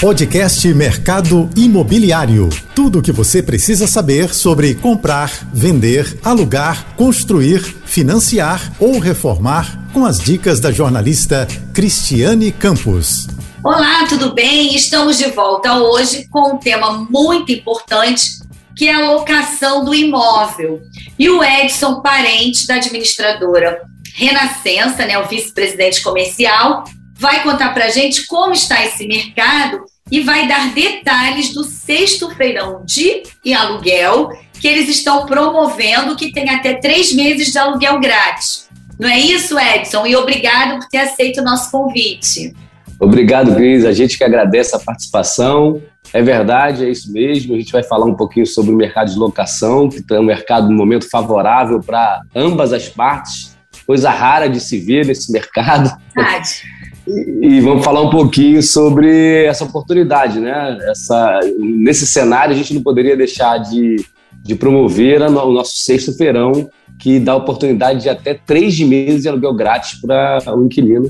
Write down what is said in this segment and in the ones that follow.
Podcast Mercado Imobiliário. Tudo o que você precisa saber sobre comprar, vender, alugar, construir, financiar ou reformar com as dicas da jornalista Cristiane Campos. Olá, tudo bem? Estamos de volta hoje com um tema muito importante que é a locação do imóvel. E o Edson, parente da administradora Renascença, né, o vice-presidente comercial, vai contar para a gente como está esse mercado e vai dar detalhes do sexto feirão de e aluguel que eles estão promovendo, que tem até três meses de aluguel grátis. Não é isso, Edson? E obrigado por ter aceito o nosso convite. Obrigado, Cris. A gente que agradece a participação. É verdade, é isso mesmo. A gente vai falar um pouquinho sobre o mercado de locação, que é um mercado no momento favorável para ambas as partes. Coisa rara de se ver nesse mercado. Verdade. E, vamos falar um pouquinho sobre essa oportunidade, né? Essa, nesse cenário, a gente não poderia deixar de, de promover o nosso sexto feirão, que dá oportunidade de até três meses de aluguel grátis para o inquilino,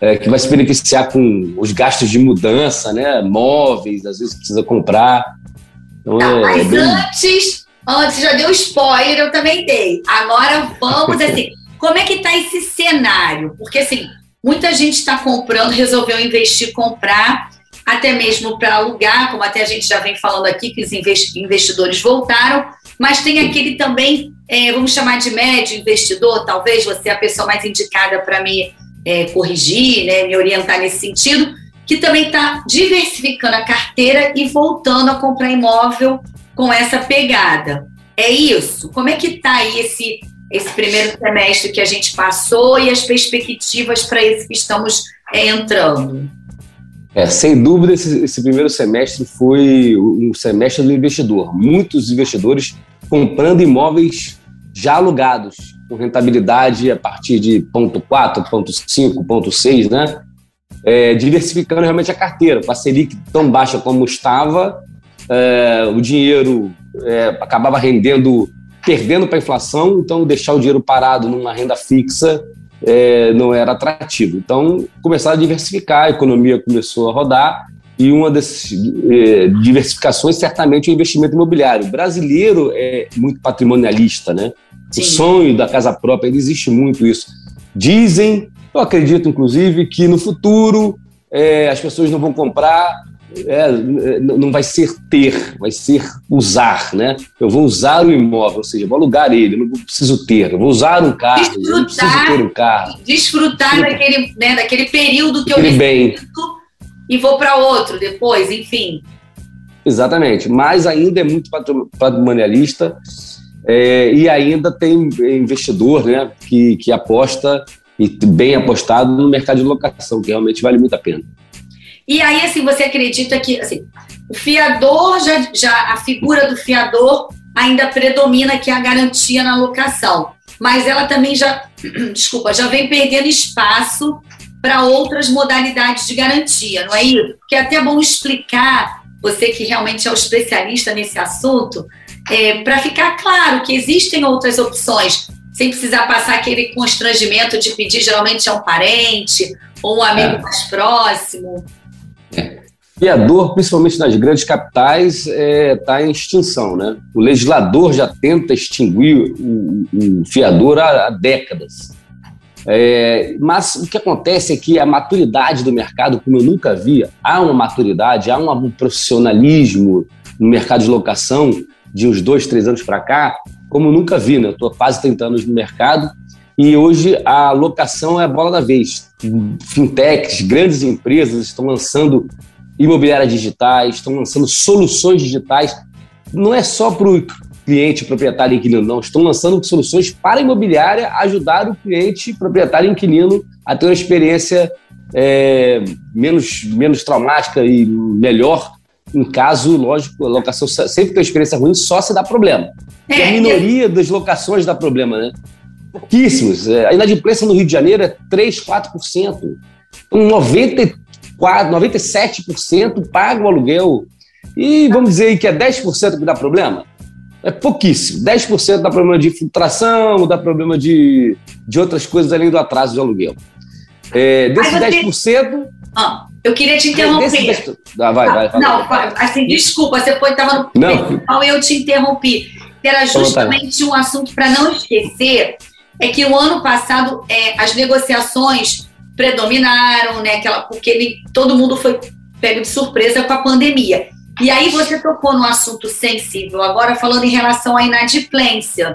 é, que vai se beneficiar com os gastos de mudança, né? Móveis, às vezes precisa comprar. Então, tá, é, mas é bem... antes, antes já deu spoiler, eu também dei. Agora vamos assim. Como é que está esse cenário? Porque assim, Muita gente está comprando, resolveu investir, comprar, até mesmo para alugar, como até a gente já vem falando aqui, que os investidores voltaram, mas tem aquele também, é, vamos chamar de médio investidor, talvez você é a pessoa mais indicada para me é, corrigir, né, me orientar nesse sentido, que também está diversificando a carteira e voltando a comprar imóvel com essa pegada. É isso? Como é que está aí esse esse primeiro semestre que a gente passou e as perspectivas para esse que estamos é, entrando? É, sem dúvida, esse, esse, primeiro semestre foi um semestre do investidor. Muitos investidores comprando imóveis já alugados, com rentabilidade a partir de ponto 4, ponto 5, ponto 6, né? É, diversificando realmente a carteira. Com a Selic tão baixa como estava, é, o dinheiro é, acabava rendendo perdendo para a inflação, então deixar o dinheiro parado numa renda fixa é, não era atrativo. Então começaram a diversificar, a economia começou a rodar e uma dessas é, diversificações certamente é o investimento imobiliário. O brasileiro é muito patrimonialista, né? Sim. O sonho da casa própria, existe muito isso. Dizem, eu acredito inclusive, que no futuro é, as pessoas não vão comprar é, não vai ser ter, vai ser usar, né? Eu vou usar o imóvel, ou seja, vou alugar ele, não preciso ter, eu vou usar um carro, desfrutar, não preciso ter um carro. Desfrutar daquele, né, daquele período que eu necessito e vou para outro depois, enfim. Exatamente, mas ainda é muito patrimonialista é, e ainda tem investidor né, que, que aposta e bem apostado no mercado de locação, que realmente vale muito a pena. E aí, assim, você acredita que assim, o fiador, já, já a figura do fiador ainda predomina que é a garantia na locação. Mas ela também já, desculpa, já vem perdendo espaço para outras modalidades de garantia, não é isso? Porque é até bom explicar, você que realmente é o especialista nesse assunto, é, para ficar claro que existem outras opções, sem precisar passar aquele constrangimento de pedir geralmente a um parente ou um amigo é. mais próximo. Fiador, principalmente nas grandes capitais, está é, tá em extinção. Né? O legislador já tenta extinguir o, o fiador há, há décadas. É, mas o que acontece é que a maturidade do mercado, como eu nunca vi, há uma maturidade, há um, um profissionalismo no mercado de locação de uns dois, três anos para cá, como eu nunca vi. Né? Estou quase 30 anos no mercado e hoje a locação é a bola da vez. Fintechs, grandes empresas estão lançando imobiliárias digitais, estão lançando soluções digitais. Não é só para o cliente, proprietário e inquilino, não. Estão lançando soluções para a imobiliária ajudar o cliente, proprietário e inquilino a ter uma experiência é, menos, menos traumática e melhor. Em caso, lógico, a locação sempre tem uma experiência ruim, só se dá problema. É, a minoria das locações dá problema, né? pouquíssimos. É, a inadimplência no Rio de Janeiro é 3, 4%. Então, 94, 97% paga o aluguel. E vamos dizer que é 10% que dá problema? É pouquíssimo. 10% dá problema de filtração, dá problema de, de outras coisas além do atraso de aluguel. É, desses você... Ah, eu queria te interromper. Ah, vai, vai, vai, Não, assim, desculpa, você estava no principal e eu te interrompi. Era justamente um assunto para não esquecer, é que o ano passado é, as negociações predominaram, né? Aquela, porque ele, todo mundo foi pego de surpresa com a pandemia. E aí você tocou num assunto sensível, agora falando em relação à inadimplência.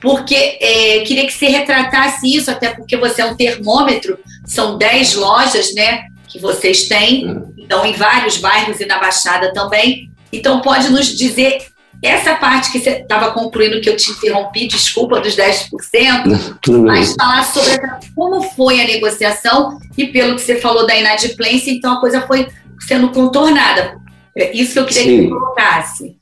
Porque é, queria que você retratasse isso, até porque você é um termômetro, são 10 lojas, né? Que vocês têm, hum. então em vários bairros e na Baixada também. Então, pode nos dizer essa parte que você estava concluindo, que eu te interrompi, desculpa, dos 10%, Tudo mas falar sobre como foi a negociação e pelo que você falou da inadimplência, então a coisa foi sendo contornada. É isso que eu queria Sim. que você colocasse.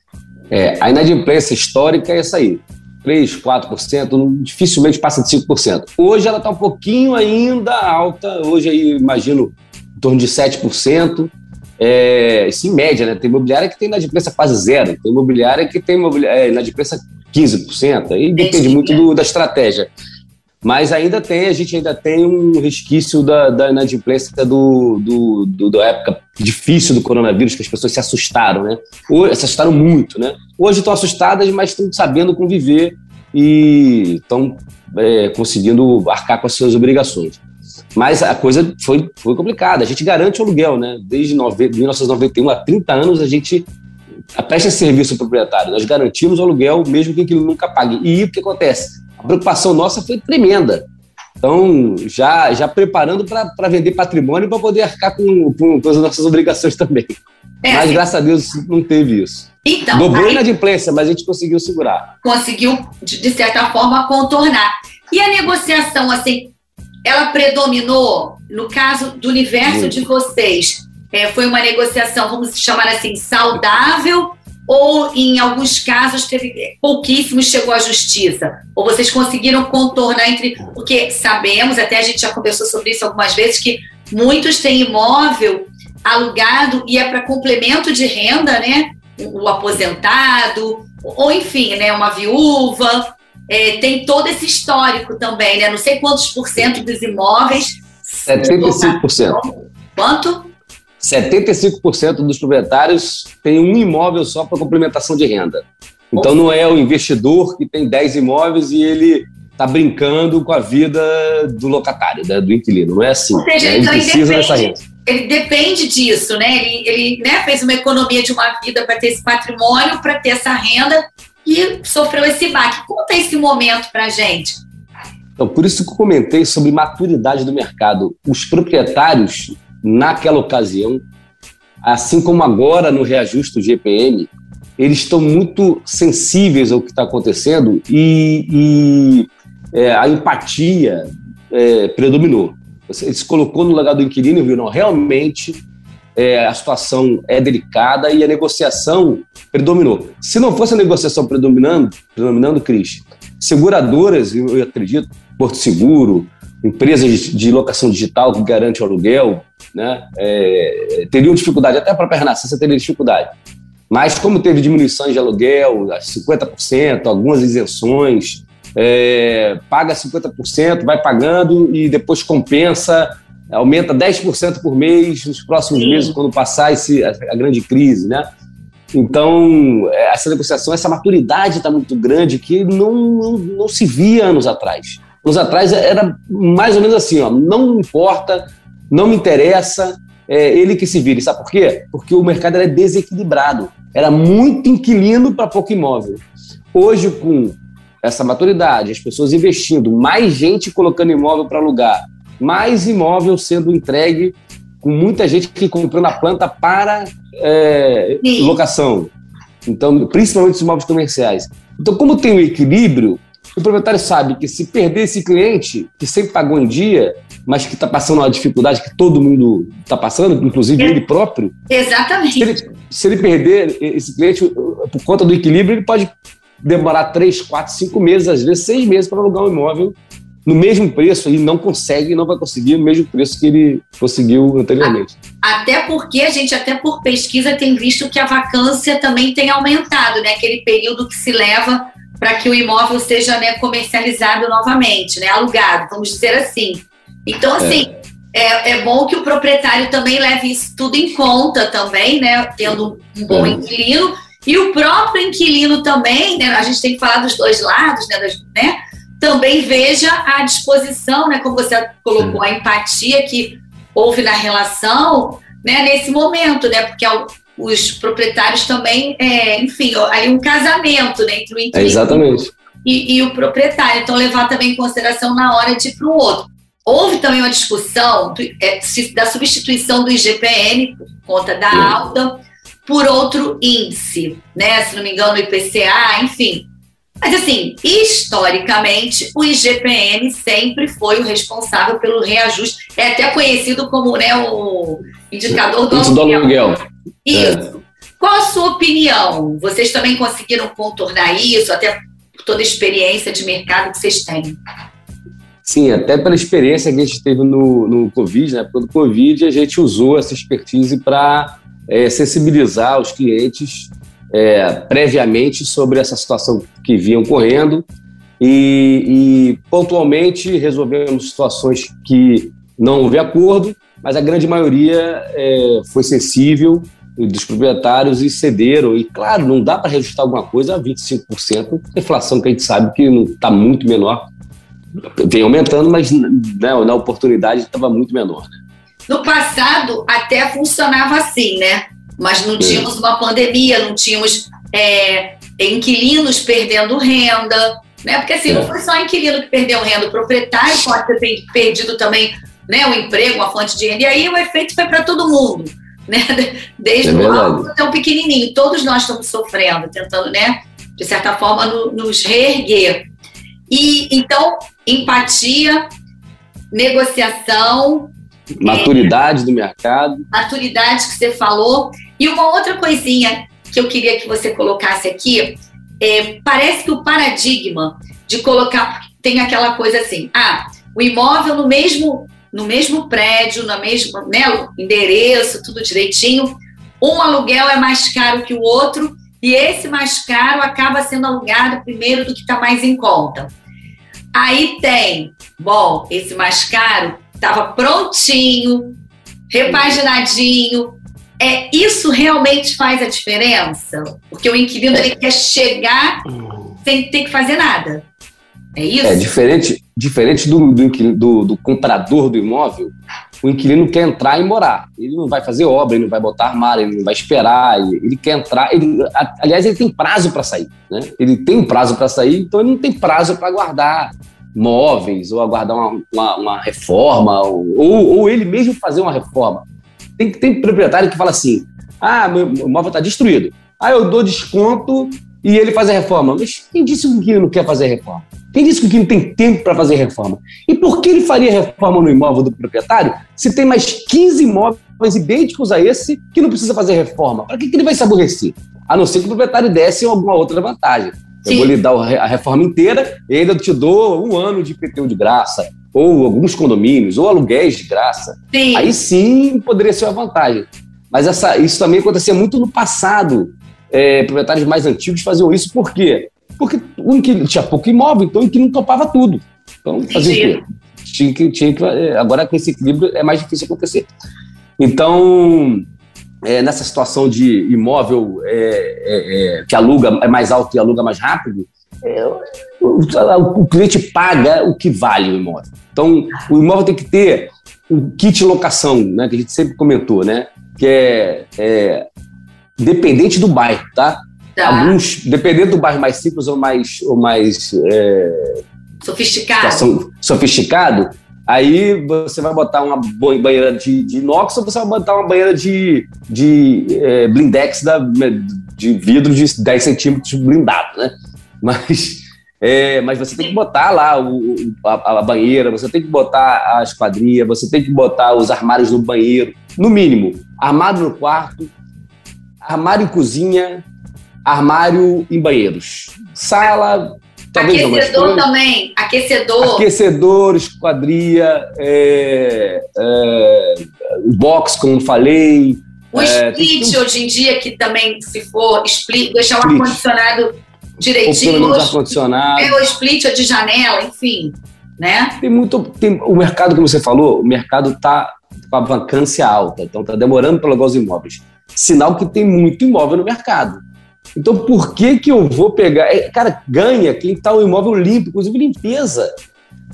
É, a inadimplência histórica é essa aí. 3, 4%, dificilmente passa de 5%. Hoje ela está um pouquinho ainda alta, hoje aí imagino em torno de 7%. É, isso em média, né? Tem imobiliária que tem inadimplência quase zero, tem imobiliária que tem imobiliária, é, inadimplência 15%, aí depende muito do, da estratégia. Mas ainda tem, a gente ainda tem um resquício da, da inadimplência do, do, do, da época difícil do coronavírus, que as pessoas se assustaram, né? Hoje, se assustaram muito, né? Hoje estão assustadas, mas estão sabendo conviver e estão é, conseguindo arcar com as suas obrigações. Mas a coisa foi, foi complicada. A gente garante o aluguel, né? Desde 1991, há 30 anos, a gente presta serviço ao proprietário. Nós garantimos o aluguel, mesmo que ele nunca pague. E o que acontece? A preocupação nossa foi tremenda. Então, já, já preparando para vender patrimônio para poder arcar com, com, com, as nossas obrigações também. É, mas, assim, graças a Deus, não teve isso. Então, Dobrou inadimplência, mas a gente conseguiu segurar. Conseguiu, de certa forma, contornar. E a negociação, assim, ela predominou, no caso do universo Muito. de vocês, é, foi uma negociação, vamos chamar assim, saudável ou em alguns casos teve pouquíssimos chegou à justiça? Ou vocês conseguiram contornar entre. Porque sabemos, até a gente já conversou sobre isso algumas vezes, que muitos têm imóvel alugado e é para complemento de renda, né? O aposentado, ou enfim, né? Uma viúva. É, tem todo esse histórico também, né? Não sei quantos por cento dos imóveis. 75%. Quanto? 75% dos proprietários têm um imóvel só para complementação de renda. Então não é o investidor que tem 10 imóveis e ele está brincando com a vida do locatário, né, do inquilino. Não é assim. Ou seja, né? ele, então precisa ele depende, dessa renda. Ele depende disso, né? Ele, ele né, fez uma economia de uma vida para ter esse patrimônio, para ter essa renda e sofreu esse baque. Conta esse momento para gente. Então, por isso que eu comentei sobre maturidade do mercado. Os proprietários naquela ocasião, assim como agora no reajuste do GPM, eles estão muito sensíveis ao que está acontecendo e, e é, a empatia é, predominou. Ele se colocou no lugar do inquilino e viu, não, realmente é, a situação é delicada e a negociação predominou. Se não fosse a negociação predominando, predominando, Cris, seguradoras, eu acredito, Porto Seguro, empresas de locação digital que garante o aluguel, né, é, teriam dificuldade, até a própria Renascença teria dificuldade. Mas como teve diminuição de aluguel, 50%, algumas isenções, é, paga 50%, vai pagando e depois compensa, aumenta 10% por mês nos próximos Sim. meses, quando passar esse, a, a grande crise, né? Então, é, essa negociação, essa maturidade está muito grande que não, não, não se via anos atrás anos atrás era mais ou menos assim, ó, não importa, não me interessa, é ele que se vire. Sabe por quê? Porque o mercado era desequilibrado. Era muito inquilino para pouco imóvel. Hoje, com essa maturidade, as pessoas investindo, mais gente colocando imóvel para alugar, mais imóvel sendo entregue, com muita gente que comprando a planta para é, locação. Então, principalmente os imóveis comerciais. Então, como tem o um equilíbrio, o proprietário sabe que se perder esse cliente, que sempre pagou em dia, mas que está passando uma dificuldade que todo mundo está passando, inclusive é. ele próprio. Exatamente. Se ele, se ele, perder esse cliente por conta do equilíbrio, ele pode demorar três, quatro, cinco meses, às vezes seis meses para alugar um imóvel no mesmo preço e não consegue, não vai conseguir no mesmo preço que ele conseguiu anteriormente. Até porque a gente, até por pesquisa, tem visto que a vacância também tem aumentado, né? Aquele período que se leva para que o imóvel seja né, comercializado novamente, né, alugado, vamos dizer assim. Então, assim, é. é, é bom que o proprietário também leve isso tudo em conta também, né? Tendo um bom é. inquilino. E o próprio inquilino também, né? A gente tem que falar dos dois lados, né? Né? Também veja a disposição, né? Como você colocou, a empatia que houve na relação, né? Nesse momento, né? Porque os proprietários também, é, enfim, aí um casamento né, entre o inquilino é exatamente. E, e, o proprietário. Então, levar também em consideração na hora de ir para o outro. Houve também uma discussão do, é, da substituição do IGPM, por conta da Sim. alta, por outro índice, né? Se não me engano, o IPCA, enfim. Mas, assim, historicamente, o IGPM sempre foi o responsável pelo reajuste. É até conhecido como né, o indicador do aluguel. aluguel. Isso. É. Qual a sua opinião? Vocês também conseguiram contornar isso, até por toda a experiência de mercado que vocês têm? Sim, até pela experiência que a gente teve no, no Covid, né? Pelo Covid, a gente usou essa expertise para é, sensibilizar os clientes é, previamente sobre essa situação que vinham correndo e, e, pontualmente resolvemos situações que não houve acordo, mas a grande maioria é, foi sensível dos proprietários e cederam. E claro, não dá para reajustar alguma coisa a 25%, inflação que a gente sabe que está muito menor vem aumentando, mas né, na oportunidade estava muito menor. Né? No passado até funcionava assim, né? Mas não é. tínhamos é. uma pandemia, não tínhamos é, inquilinos perdendo renda, né? Porque assim, é. não foi só inquilino que perdeu renda, o proprietário pode ter perdido também né, o emprego, a fonte de renda, e aí o efeito foi para todo mundo. Né? Desde é o alto até o pequenininho, todos nós estamos sofrendo, tentando, né, de certa forma, no, nos reerguer. E então, empatia, negociação. Maturidade do mercado. Maturidade que você falou. E uma outra coisinha que eu queria que você colocasse aqui, é, parece que o paradigma de colocar, tem aquela coisa assim, ah, o imóvel no mesmo, no mesmo prédio, no mesmo né, endereço, tudo direitinho, um aluguel é mais caro que o outro, e esse mais caro acaba sendo alugado primeiro do que está mais em conta. Aí tem, bom, esse mais caro estava prontinho, repaginadinho. É, isso realmente faz a diferença? Porque o inquilino ele quer chegar sem ter que fazer nada. É isso? É diferente, diferente do, do, do, do comprador do imóvel o inquilino quer entrar e morar. Ele não vai fazer obra, ele não vai botar armário, ele não vai esperar, ele, ele quer entrar. Ele, aliás, ele tem prazo para sair. Né? Ele tem prazo para sair, então ele não tem prazo para guardar móveis ou aguardar uma, uma, uma reforma ou, ou, ele mesmo fazer uma reforma. Tem, tem proprietário que fala assim: ah, meu, móvel está destruído. Ah, eu dou desconto e ele faz a reforma. Mas quem disse que o inquilino quer fazer reforma? Quem disse que o inquilino tem tempo para fazer reforma? E por que ele faria reforma no imóvel do proprietário se tem mais 15 imóveis idênticos a esse que não precisa fazer reforma? Para que, que ele vai se aborrecer? A não ser que o proprietário desse alguma outra vantagem. Sim. Eu vou lhe dar a reforma inteira e ainda te dou um ano de IPTU de graça, ou alguns condomínios, ou aluguéis de graça. Sim. Aí sim poderia ser uma vantagem. Mas essa, isso também acontecia muito no passado. É, proprietários mais antigos faziam isso por quê? Porque o inquilino tinha pouco imóvel, então o inquilino topava tudo. Então, fazia o quê? Tinha que, tinha que, é, agora, com esse equilíbrio, é mais difícil acontecer. Então, é, nessa situação de imóvel é, é, é que aluga é mais alto e aluga mais rápido, é, o, o, cliente paga o que vale o imóvel. Então, o imóvel tem que ter o kit locação, né, que a gente sempre comentou, né, que é, é dependente do bairro, tá? tá? Alguns, dependendo do bairro mais simples ou mais, ou mais sofisticado. sofisticado, Aí você vai botar uma banheira de, de inox ou você vai botar uma banheira de, de é, blindex da, de vidro de 10 centímetros blindado, né? Mas, é, mas você tem que botar lá o, a, a, banheira, você tem que botar a esquadria, você tem que botar os armários no banheiro, no mínimo. Armário no quarto, armário em cozinha, armário em banheiros. Sala, Talvez aquecedor também, aquecedor. Aquecedor, esquadria, é, é, box, como falei. O é, split hoje em dia, que também, se for, split, deixar o ar-condicionado direitinho. Ar-condicionado. É o split de janela, enfim. né? Tem muito. Tem, o mercado, como você falou, o mercado está com a vacância alta, então está demorando para alugar os imóveis. Sinal que tem muito imóvel no mercado. Então, por que que eu vou pegar? É, cara, ganha quem está o imóvel limpo, inclusive limpeza.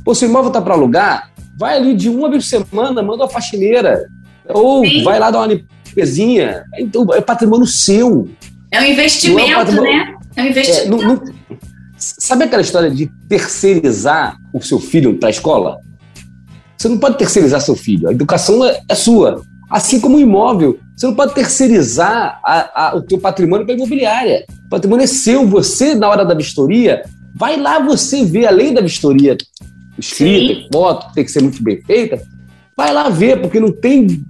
Pô, se o imóvel está para alugar, vai ali de uma vez por semana, manda uma faxineira. Ou Sim. vai lá dar uma limpezinha. Então, é patrimônio seu. É um investimento, é um né? É um investimento. É, não, não, sabe aquela história de terceirizar o seu filho para a escola? Você não pode terceirizar seu filho. A educação é, é sua. Assim como o imóvel. Você não pode terceirizar a, a, o teu patrimônio para a imobiliária. O patrimônio é seu. Você, na hora da vistoria, vai lá você ver, além da vistoria escrita, Sim. foto, tem que ser muito bem feita, vai lá ver, porque não tem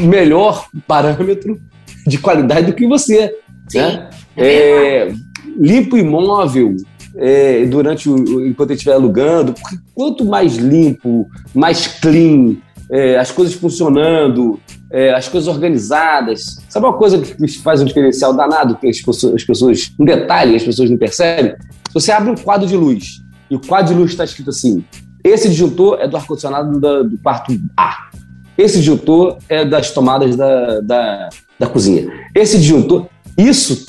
melhor parâmetro de qualidade do que você. Sim, né? é, é limpa o imóvel é, durante o, enquanto ele estiver alugando, porque quanto mais limpo, mais clean, é, as coisas funcionando, é, as coisas organizadas. Sabe uma coisa que faz um diferencial danado que as pessoas, as pessoas, um detalhe, as pessoas não percebem? Você abre um quadro de luz e o quadro de luz está escrito assim: esse disjuntor é do ar-condicionado do quarto A. Esse disjuntor é das tomadas da, da, da cozinha. Esse disjuntor, isso,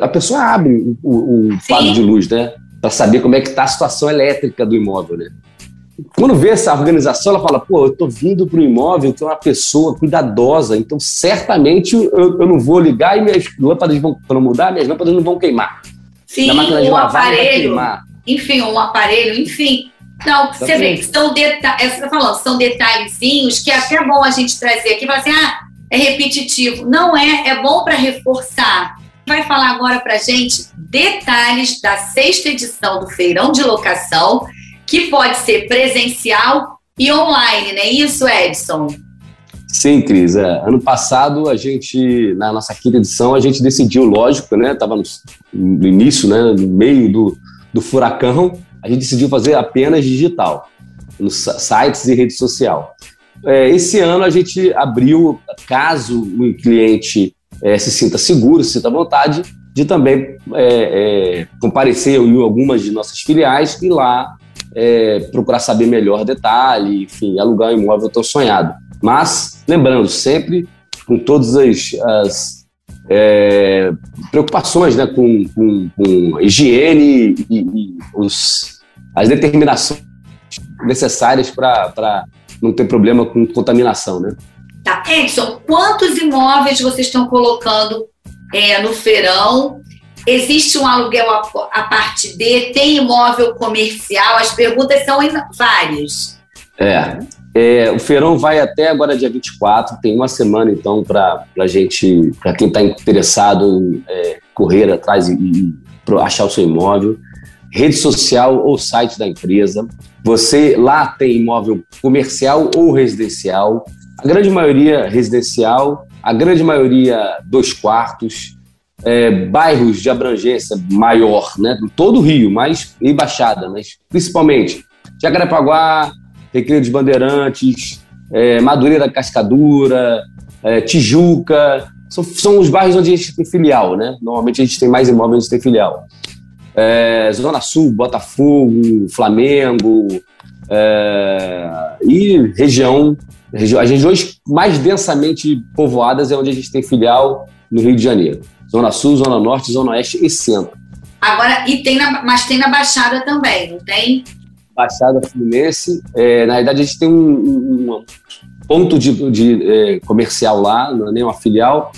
a pessoa abre o, o quadro de luz, né? Para saber como é que está a situação elétrica do imóvel, né? Quando vê essa organização, ela fala, pô, eu estou vindo para o imóvel, tem uma pessoa cuidadosa, então certamente eu, eu não vou ligar e minhas lâmpadas vão, mudar, minhas lâmpadas não vão queimar. Sim, um aparelho, enfim, um aparelho, enfim, não, você vê que são detalhes, você tá falando, são detalhezinhos que é até bom a gente trazer aqui, falar assim, ah, é repetitivo. Não é, é bom para reforçar. Vai falar agora para gente detalhes da sexta edição do Feirão de Locação, que pode ser presencial e online, não é isso, Edson? Sim, Cris. É. Ano passado, a gente, na nossa quinta edição, a gente decidiu, lógico, né? Estava no, início, né? No meio do, do furacão, a gente decidiu fazer apenas digital, nos sites e rede social. É, esse ano a gente abriu, caso o cliente é, se sinta seguro, se sinta à vontade, de também é, é comparecer em algumas de nossas filiais e lá é, procurar saber melhor detalhe, enfim, alugar um imóvel tão sonhado. Mas, lembrando, sempre com todas as, as é, preocupações né, com, com, com higiene e, e os, as determinações necessárias para não ter problema com contaminação, né? Tá. Edson, quantos imóveis vocês estão colocando é, no feirão? Existe um aluguel a, parte D? Tem imóvel comercial? As perguntas são várias. É, é, o feirão vai até agora dia 24, tem uma semana então para a gente, para quem está interessado em é, correr atrás e, e achar o seu imóvel rede social ou site da empresa. Você lá tem imóvel comercial ou residencial, a grande maioria residencial, a grande maioria dois quartos, é, bairros de abrangência maior, né? Todo o Rio, mas e Baixada, mas principalmente Jacarepaguá, Recreio dos Bandeirantes, é, Madureira Cascadura, é, Tijuca, são, são os bairros onde a gente tem filial, né? Normalmente a gente tem mais imóveis onde tem filial é, Zona Sul, Botafogo, Flamengo é, e região, região, as regiões mais densamente povoadas é onde a gente tem filial no Rio de Janeiro. Zona Sul, Zona Norte, Zona Oeste e Centro. Agora, e tem na, mas tem na Baixada também, não tem? Baixada Fluminense. É, na verdade, a gente tem um, um, um ponto de, de é, comercial lá, não é nem uma filial,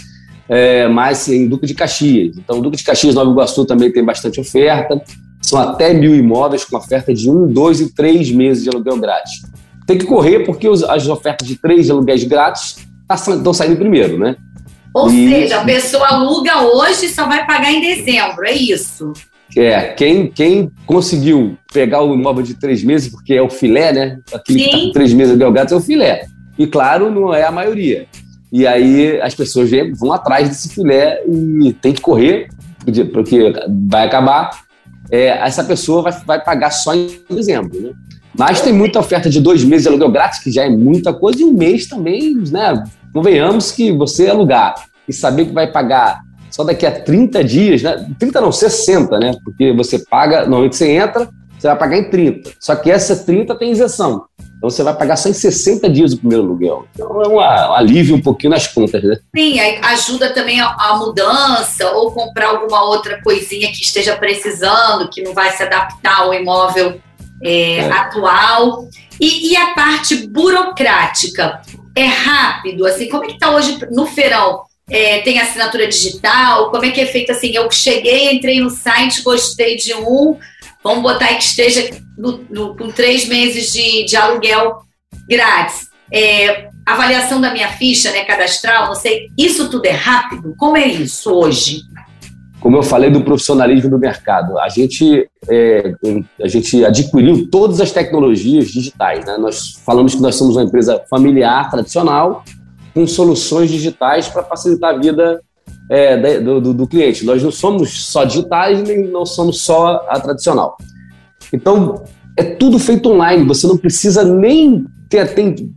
é, mas em Duque de Caxias. Então, Duque de Caxias, Nova Iguaçu também tem bastante oferta. São até mil imóveis com oferta de um, dois e três meses de aluguel grátis. Tem que correr porque as ofertas de três aluguéis grátis estão tá saindo primeiro, né? Ou e... seja, a pessoa aluga hoje e só vai pagar em dezembro, é isso? É, quem, quem conseguiu pegar o imóvel de três meses, porque é o filé, né? Aquele Sim. que está com três meses de aluguel grátis é o filé. E claro, não é a maioria. E aí as pessoas vão atrás desse filé e tem que correr, porque vai acabar. É, essa pessoa vai, vai pagar só em dezembro, né? Mas tem muita oferta de dois meses de aluguel grátis, que já é muita coisa, e um mês também, né? Convenhamos que você alugar e saber que vai pagar só daqui a 30 dias, né? 30 não, 60, né? Porque você paga, normalmente você entra, você vai pagar em 30. Só que essa 30 tem isenção. Então você vai pagar só em 60 dias o primeiro aluguel. Então é um, alívio um pouquinho nas contas, né? Sim, ajuda também a, a, mudança ou comprar alguma outra coisinha que esteja precisando, que não vai se adaptar ao imóvel é, é. atual. E, e, a parte burocrática é rápido, assim, como é que está hoje no feirão? É, tem assinatura digital? Como é que é feito assim? Eu cheguei, entrei no site, gostei de um, vamos botar que esteja no, no, com três meses de, de aluguel grátis. É, avaliação da minha ficha, né, cadastral, não sei, isso tudo é rápido? Como é isso hoje? Como eu falei do profissionalismo do mercado, a gente, é, a gente adquiriu todas as tecnologias digitais. Né? Nós falamos que nós somos uma empresa familiar, tradicional, com soluções digitais para facilitar a vida é, do, do, do, cliente. Nós não somos só digitais, nem não somos só a tradicional. Então, é tudo feito online, você não precisa nem ter, tem,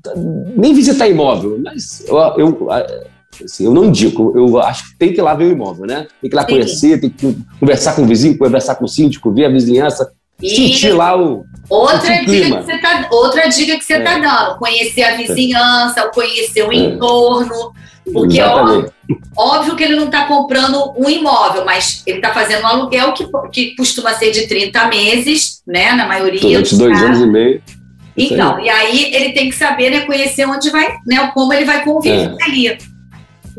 nem visitar imóvel. Mas eu, eu, assim, eu não indico, eu acho que tem que ir lá ver o imóvel, né? Tem que ir lá Sim. conhecer, tem que conversar com o vizinho, conversar com o síndico, ver a vizinhança, e sentir lá o. Outra dica, que você tá, outra dica que você está é. dando: conhecer a vizinhança, conhecer o é. entorno. Porque óbvio, óbvio, que ele não está comprando um imóvel, mas ele está fazendo um aluguel que, que costuma ser de 30 meses, né? Na maioria. Durante dois casos. anos e meio. Então, e aí ele tem que saber, né, conhecer onde vai, né, como ele vai conviver é. ali.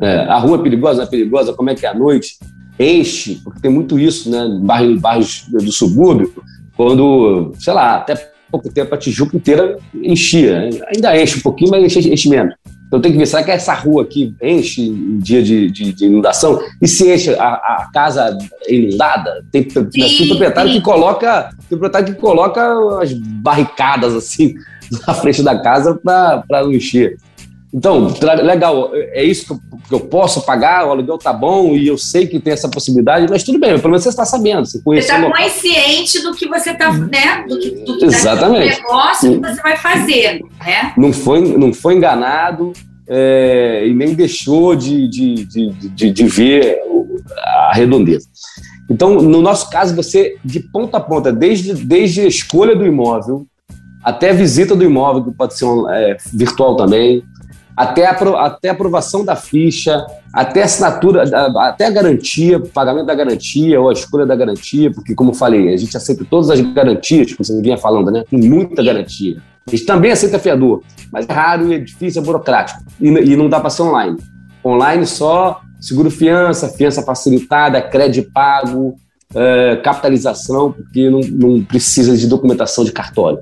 É, a rua é perigosa, é perigosa, como é que é à noite? Enche, porque tem muito isso, né? Bairros, bairros do subúrbio, quando, sei lá, até pouco tempo a Tijuca inteira enchia. Ainda enche um pouquinho, mas enche, enche menos. Então tem que ver, será que essa rua aqui enche em dia de, de, de inundação? E se enche a, a casa inundada? Tem, sim, tem proprietário sim. que coloca. Tem proprietário que coloca as barricadas assim na frente da casa para não encher. Então, legal, é isso que eu, que eu, posso pagar, o aluguel tá bom e eu sei que tem essa possibilidade, mas tudo bem, pelo menos você está sabendo. Você está consciente do que você está, né? Do que, do que Exatamente. Tá negócio que você vai fazer, né? Não foi, não foi enganado é, e nem deixou de, de, de, de, de ver a redondeza. Então, no nosso caso, você, de ponta a ponta, desde, desde a escolha do imóvel até a visita do imóvel, que pode ser é, virtual também, até a, até a aprovação da ficha, até a assinatura, até a garantia, pagamento da garantia ou a escolha da garantia, porque, como falei, a gente aceita todas as garantias, como você vinha falando, né? Com muita garantia. A gente também aceita fiador, mas é raro, é difícil, é burocrático. E, e não dá para ser online. Online só seguro fiança, fiança facilitada, crédito pago, é, capitalização, porque não, não precisa de documentação de cartório.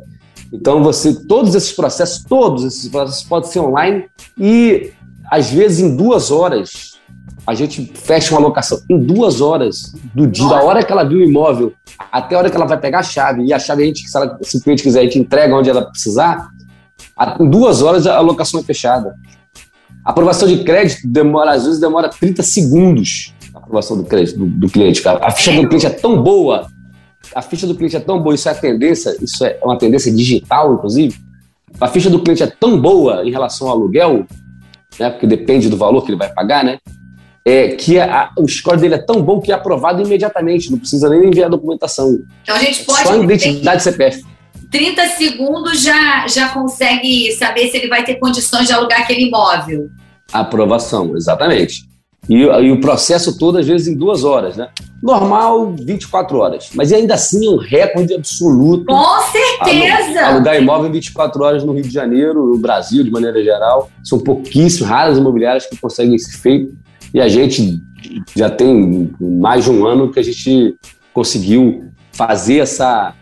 Então, você, todos esses processos, todos esses processos podem ser online e, às vezes, em duas horas, a gente fecha uma locação. Em duas horas do dia, da hora que ela viu o imóvel até a hora que ela vai pegar a chave, e a chave a gente, se, ela, se o cliente quiser, a gente entrega onde ela precisar, em duas horas a locação é fechada. A aprovação de crédito demora, às vezes, demora 30 segundos a aprovação do crédito do, do cliente, cara. A ficha do cliente é tão boa a ficha do cliente é tão boa, isso é a tendência, isso é uma tendência digital, inclusive. A ficha do cliente é tão boa em relação ao aluguel, né, porque depende do valor que ele vai pagar, né? É, que a, o score dele é tão bom que é aprovado imediatamente, não precisa nem enviar a documentação. Então a gente pode. Só identidade CPF. 30 segundos já, já consegue saber se ele vai ter condições de alugar aquele imóvel. Aprovação, exatamente. E, e, o processo todo, às vezes, em duas horas, né? Normal, 24 horas. Mas ainda assim é um recorde absoluto. Com certeza! Alugar imóvel em 24 horas no Rio de Janeiro, no Brasil, de maneira geral. São pouquíssimas, raras imobiliárias que conseguem esse feito. E a gente já tem mais de um ano que a gente conseguiu fazer essa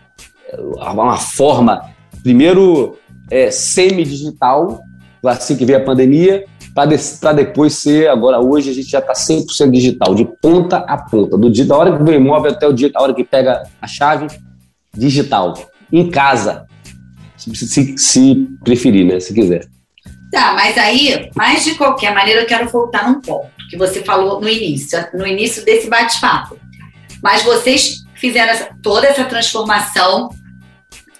uma forma, primeiro, é, semi-digital, assim que veio a pandemia, para depois ser, agora hoje a gente já está 100% digital, de ponta a ponta, do dia, da hora que vem o imóvel até o dia, a hora que pega a chave, digital, em casa, se, se, se preferir, né, se quiser. Tá, mas aí, mas de qualquer maneira, eu quero voltar num ponto que você falou no início, no início desse bate-papo. Mas vocês fizeram essa, toda essa transformação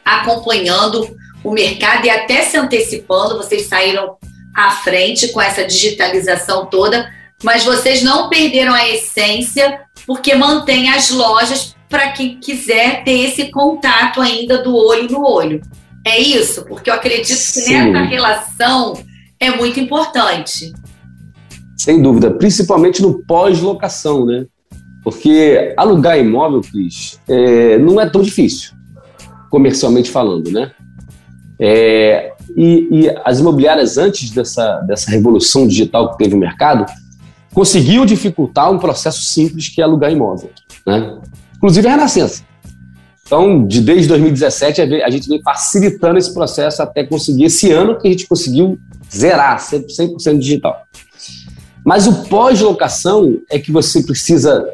acompanhando o mercado e até se antecipando, vocês saíram à frente com essa digitalização toda, mas vocês não perderam a essência porque mantém as lojas para quem quiser ter esse contato ainda do olho no olho. É isso? Porque eu acredito que Sim. nessa relação é muito importante. Sem dúvida, principalmente no pós-locação, né? Porque alugar imóvel, Cris, é, não é tão difícil, comercialmente falando, né? É, e, e, as imobiliárias, antes dessa, dessa revolução digital que teve no mercado, conseguiam dificultar um processo simples que é alugar imóvel, né? Inclusive a Renascença. Então, de, desde 2017, a gente vem facilitando esse processo até conseguir esse ano que a gente conseguiu zerar 100% digital. Mas o pós-locação é que você precisa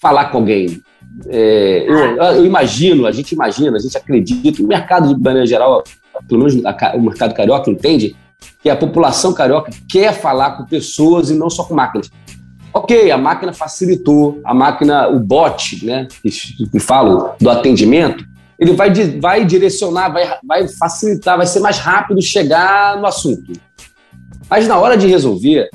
falar com alguém. É, eu, eu, imagino, a gente imagina, a gente acredita, o mercado de maneira geral, pelo menos a, o mercado carioca entende que a população carioca quer falar com pessoas e não só com máquinas. Ok, a máquina facilitou, a máquina, o bot, né, que, que falo do atendimento, ele vai, vai direcionar, vai, vai facilitar, vai ser mais rápido chegar no assunto. Mas na hora de resolver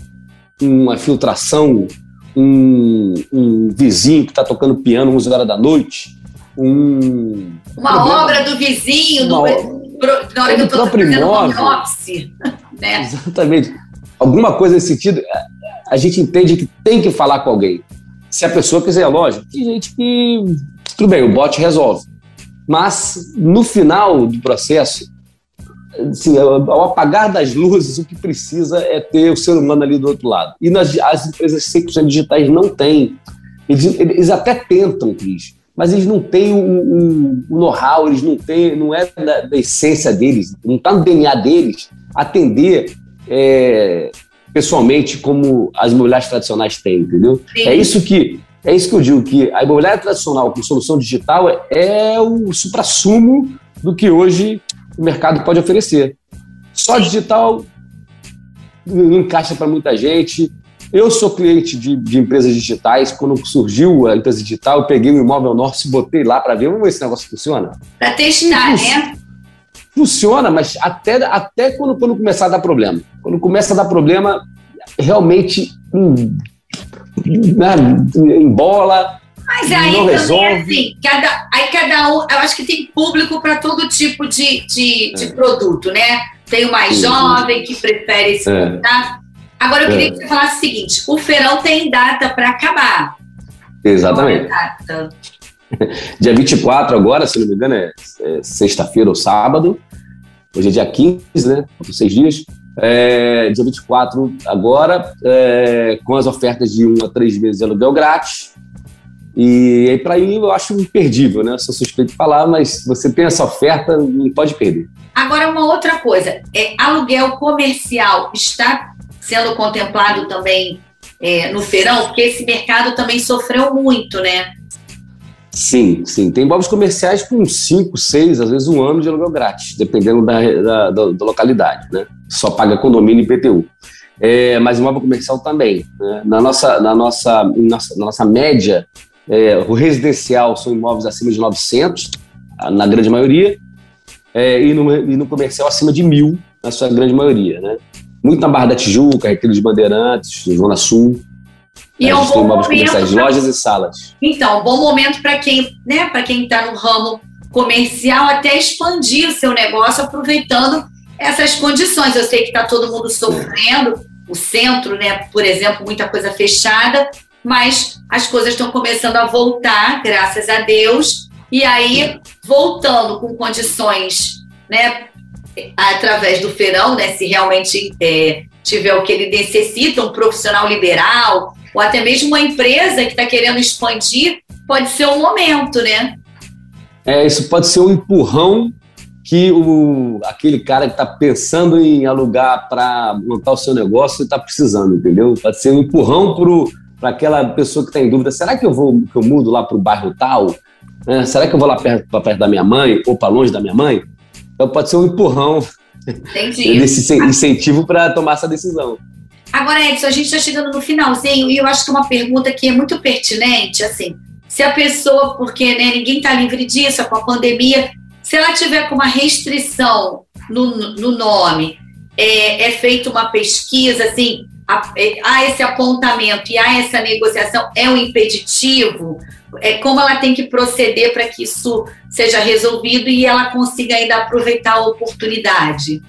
uma filtração, um, um vizinho que está tocando piano 11 horas da noite, um. Uma problema, obra do vizinho, do, na hora que eu estou fazendo home office. Né? Exatamente. Alguma coisa nesse sentido a gente entende que tem que falar com alguém. Se a pessoa quiser, lógico, tem gente que. Tudo bem, o bot resolve. Mas, no final do processo, assim, ao apagar das luzes, o que precisa é ter o ser humano ali do outro lado. E nas, as empresas 100% digitais não têm. Eles, eles até tentam, Cris, mas eles não têm o, o, o know-how, eles não têm, não é da, da essência deles, não está no DNA deles atender é, pessoalmente como as imobiliárias tradicionais têm, entendeu? Sim. É isso que é isso que eu digo, que a imobiliária tradicional com solução digital é, é o supra-sumo do que hoje o mercado pode oferecer. Só digital não encaixa para muita gente. Eu sou cliente de, de, empresas digitais. Quando surgiu a empresa digital, eu peguei o um imóvel nosso e botei lá para ver. Vamos ver se esse negócio funciona. Para testar, né? Funciona, mas até, até quando, quando começar a dar problema. Quando começa a dar problema, realmente hum, né, embola. Mas aí não resolve. assim, cada, aí cada um, eu acho que tem público para todo tipo de, de, de é. produto, né? Tem o mais jovem que prefere esse é. Agora eu queria é. que você falasse o seguinte: o feirão tem data para acabar. Exatamente. É dia 24 agora, se não me engano, é, é sexta-feira ou sábado. Hoje é dia 15, né? Por seis dias. É, dia 24 agora, é, com as ofertas de um a três meses de aluguel grátis. E aí, para mim, eu acho imperdível, né? Sou suspeito de falar, mas você tem essa oferta, não pode perder. Agora, uma outra coisa: é, aluguel comercial está sendo contemplado também é, no feirão? Porque esse mercado também sofreu muito, né? Sim, sim. Tem imóveis comerciais com 5, 6, às vezes um ano de aluguel grátis, dependendo da, da, da, da localidade, né? Só paga condomínio e IPTU. É, mas imóvel comercial também. Né? Na, nossa, na, nossa, nossa, na nossa média, é, o residencial são imóveis acima de 900, na grande maioria, é, e, no, e no comercial acima de mil, na sua grande maioria. Né? Muito na Barra da Tijuca, Retiro de Bandeirantes, Zona Sul. E é um bom momento pra... lojas e salas. Então, um bom momento para quem né, para quem está no ramo comercial até expandir o seu negócio aproveitando essas condições. Eu sei que está todo mundo sofrendo, o centro, né, por exemplo, muita coisa fechada, mas as coisas estão começando a voltar, graças a Deus. E aí, voltando com condições, né, através do feirão, né, se realmente é, tiver o que ele necessita, um profissional liberal, ou até mesmo uma empresa que está querendo expandir, pode ser um momento, né? É, isso pode ser um empurrão que o, aquele cara que está pensando em alugar para montar o seu negócio está precisando, entendeu? Pode ser um empurrão para aquela pessoa que está em dúvida: será que eu vou que eu mudo lá para o bairro tal? É, será que eu vou lá perto, perto da minha mãe ou para longe da minha mãe? Então pode ser um empurrão Entendi. desse incentivo para tomar essa decisão. Agora, Edson, a gente está chegando no finalzinho e eu acho que uma pergunta que é muito pertinente, assim, se a pessoa, porque né, ninguém está livre disso, com a pandemia, se ela tiver com uma restrição no, no nome, é, é feita uma pesquisa, assim, há esse apontamento e há essa negociação, é um impeditivo? É, como ela tem que proceder para que isso seja resolvido e ela consiga ainda aproveitar a oportunidade?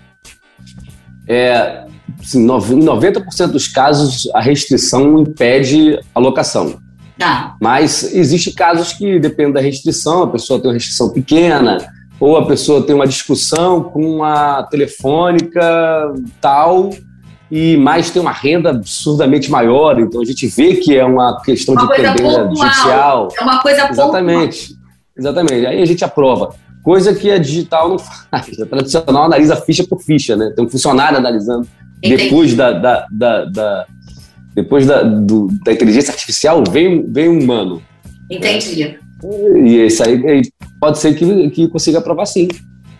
É, assim, em 90% dos casos, a restrição impede a locação. Tá. Mas existe casos que dependem da restrição, a pessoa tem uma restrição pequena, ou a pessoa tem uma discussão com a telefônica tal, e mais tem uma renda absurdamente maior. Então a gente vê que é uma questão uma de pendência judicial. É uma coisa Exatamente. Pontual. Exatamente. Aí a gente aprova. Coisa que a digital não faz. A tradicional analisa ficha por ficha, né? Tem um funcionário analisando. Entendi. Depois da, da, da, da depois da, do, da inteligência artificial vem, vem um humano. Entendi. Né? E isso aí pode ser que, que consiga aprovar sim.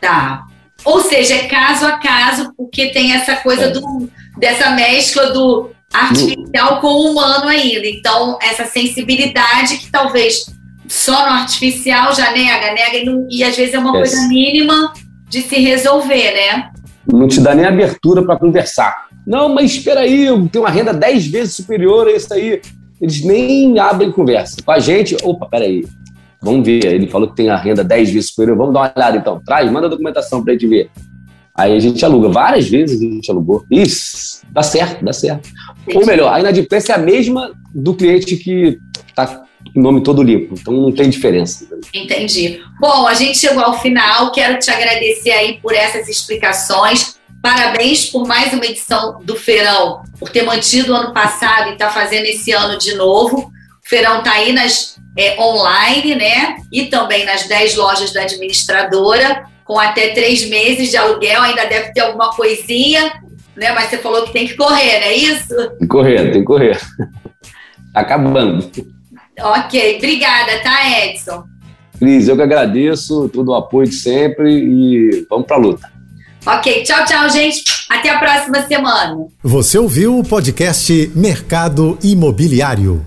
Tá. Ou seja, é caso a caso, porque tem essa coisa é. do, dessa mescla do artificial com o humano ainda. Então, essa sensibilidade que talvez só no artificial já nega, nega, e, não, e às vezes é uma coisa mínima de se resolver, né? Não te dá nem abertura para conversar. Não, mas espera aí, eu tenho uma renda 10 vezes superior a isso aí. Eles nem abrem conversa. Com a gente, opa, peraí, Vamos ver. Ele falou que tem a renda 10 vezes superior. Vamos dar uma olhada então. Traz, manda a documentação para a gente ver. Aí a gente aluga. Várias vezes a gente alugou. Isso, dá certo, dá certo. Entendi. Ou melhor, a inadimplência é a mesma do cliente que está com o nome todo limpo. Então não tem diferença. Entendi. Bom, a gente chegou ao final. Quero te agradecer aí por essas explicações. Parabéns por mais uma edição do Feirão, por ter mantido o ano passado e estar tá fazendo esse ano de novo. O Feirão está aí nas é, online, né? E também nas 10 lojas da administradora, com até três meses de aluguel, ainda deve ter alguma coisinha, né? Mas você falou que tem que correr, não é isso? Tem que correr, tem que correr. Tá acabando. Ok, obrigada, tá, Edson? Cris, eu que agradeço todo o apoio de sempre e vamos pra luta. Ok, tchau, tchau, gente. Até a próxima semana. Você ouviu o podcast Mercado Imobiliário.